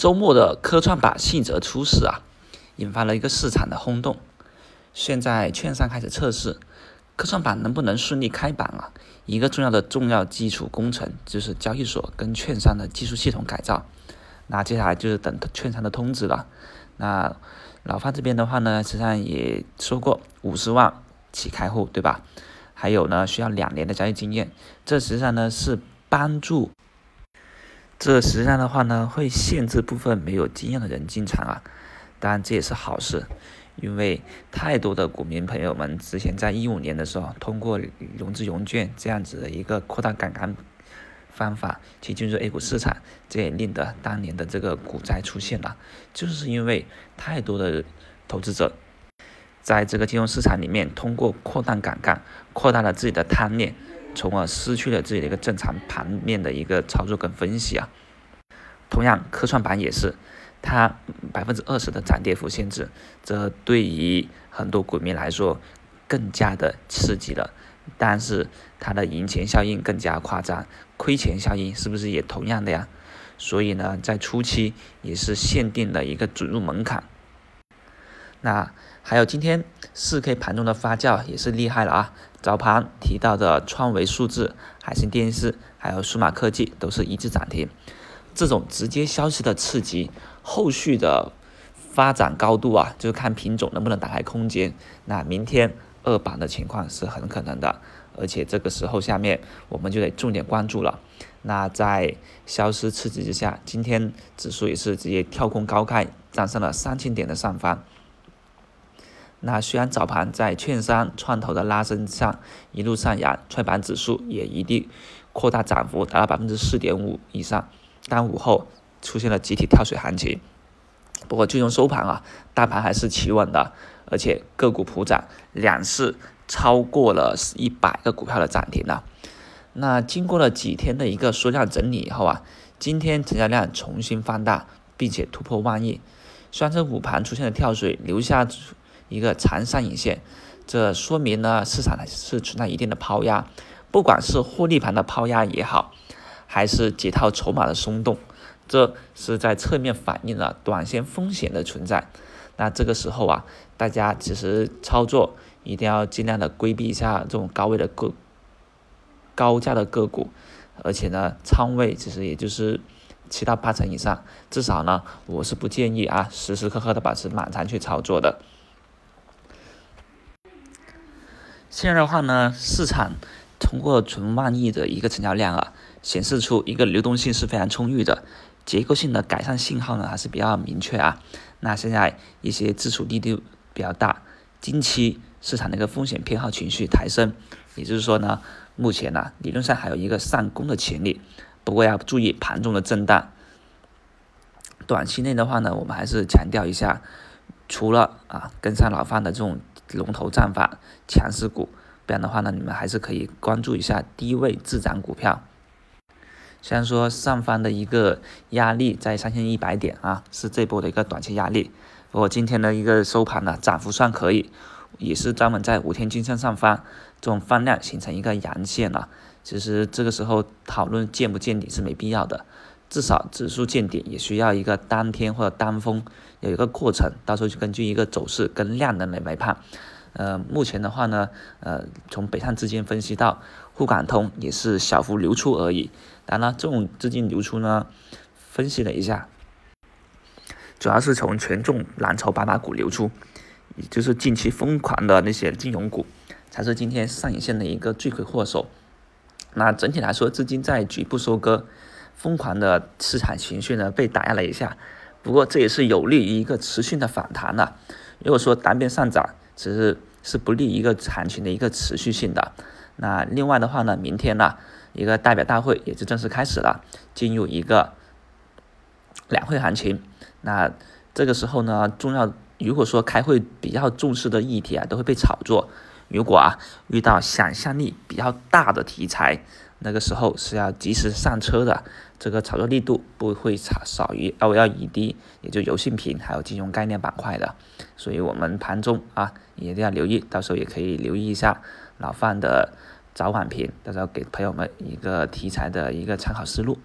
周末的科创板信则出事啊，引发了一个市场的轰动。现在券商开始测试科创板能不能顺利开板啊？一个重要的重要基础工程就是交易所跟券商的技术系统改造。那接下来就是等券商的通知了。那老范这边的话呢，实际上也说过五十万起开户，对吧？还有呢，需要两年的交易经验。这实际上呢是帮助。这实际上的话呢，会限制部分没有经验的人进场啊。当然这也是好事，因为太多的股民朋友们之前在一五年的时候，通过融资融券这样子的一个扩大杠杆方法去进入 A 股市场，这也令得当年的这个股灾出现了，就是因为太多的投资者在这个金融市场里面通过扩大杠杆，扩大了自己的贪念。从而失去了自己的一个正常盘面的一个操作跟分析啊。同样，科创板也是，它百分之二十的涨跌幅限制，这对于很多股民来说更加的刺激了。但是它的赢钱效应更加夸张，亏钱效应是不是也同样的呀？所以呢，在初期也是限定了一个准入门槛。那还有今天四 K 盘中的发酵也是厉害了啊！早盘提到的创维数字、海信电视，还有数码科技都是一致涨停。这种直接消息的刺激，后续的发展高度啊，就是看品种能不能打开空间。那明天二板的情况是很可能的，而且这个时候下面我们就得重点关注了。那在消失刺激之下，今天指数也是直接跳空高开，站上了三千点的上方。那虽然早盘在券商创投的拉升上一路上扬，创业板指数也一定扩大涨幅达到百分之四点五以上，但午后出现了集体跳水行情。不过最终收盘啊，大盘还是企稳的，而且个股普涨，两市超过了一百个股票的涨停了。那经过了几天的一个缩量整理以后啊，今天成交量重新放大，并且突破万亿。虽然这午盘出现了跳水，留下。一个长上影线，这说明呢市场是存在一定的抛压，不管是获利盘的抛压也好，还是解套筹码的松动，这是在侧面反映了短线风险的存在。那这个时候啊，大家其实操作一定要尽量的规避一下这种高位的个高价的个股，而且呢仓位其实也就是七到八成以上，至少呢我是不建议啊时时刻刻的保持满仓去操作的。现在的话呢，市场通过纯万亿的一个成交量啊，显示出一个流动性是非常充裕的，结构性的改善信号呢还是比较明确啊。那现在一些自储力度比较大，近期市场的一个风险偏好情绪抬升，也就是说呢，目前呢理论上还有一个上攻的潜力，不过要注意盘中的震荡。短期内的话呢，我们还是强调一下，除了啊跟上老范的这种。龙头战法、强势股，不然的话呢，你们还是可以关注一下低位滞涨股票。虽然说上方的一个压力在三千一百点啊，是这波的一个短期压力。不过今天的一个收盘呢，涨幅算可以，也是专门在五天均线上方这种放量形成一个阳线了。其实这个时候讨论见不见底是没必要的。至少指数见底也需要一个当天或者当峰有一个过程，到时候就根据一个走势跟量能来来判。呃，目前的话呢，呃，从北上资金分析到沪港通也是小幅流出而已。当然了，这种资金流出呢，分析了一下，主要是从权重蓝筹白马股流出，也就是近期疯狂的那些金融股，才是今天上影线的一个罪魁祸首。那整体来说，资金在局部收割。疯狂的市场情绪呢被打压了一下，不过这也是有利于一个持续的反弹的。如果说单边上涨，只是是不利于一个行情的一个持续性的。那另外的话呢，明天呢一个代表大会也就正式开始了，进入一个两会行情。那这个时候呢，重要如果说开会比较重视的议题啊，都会被炒作。如果啊遇到想象力比较大的题材，那个时候是要及时上车的，这个炒作力度不会少少于 OLED，，也就油性屏还有金融概念板块的，所以我们盘中啊一定要留意，到时候也可以留意一下老范的早晚评，到时候给朋友们一个题材的一个参考思路。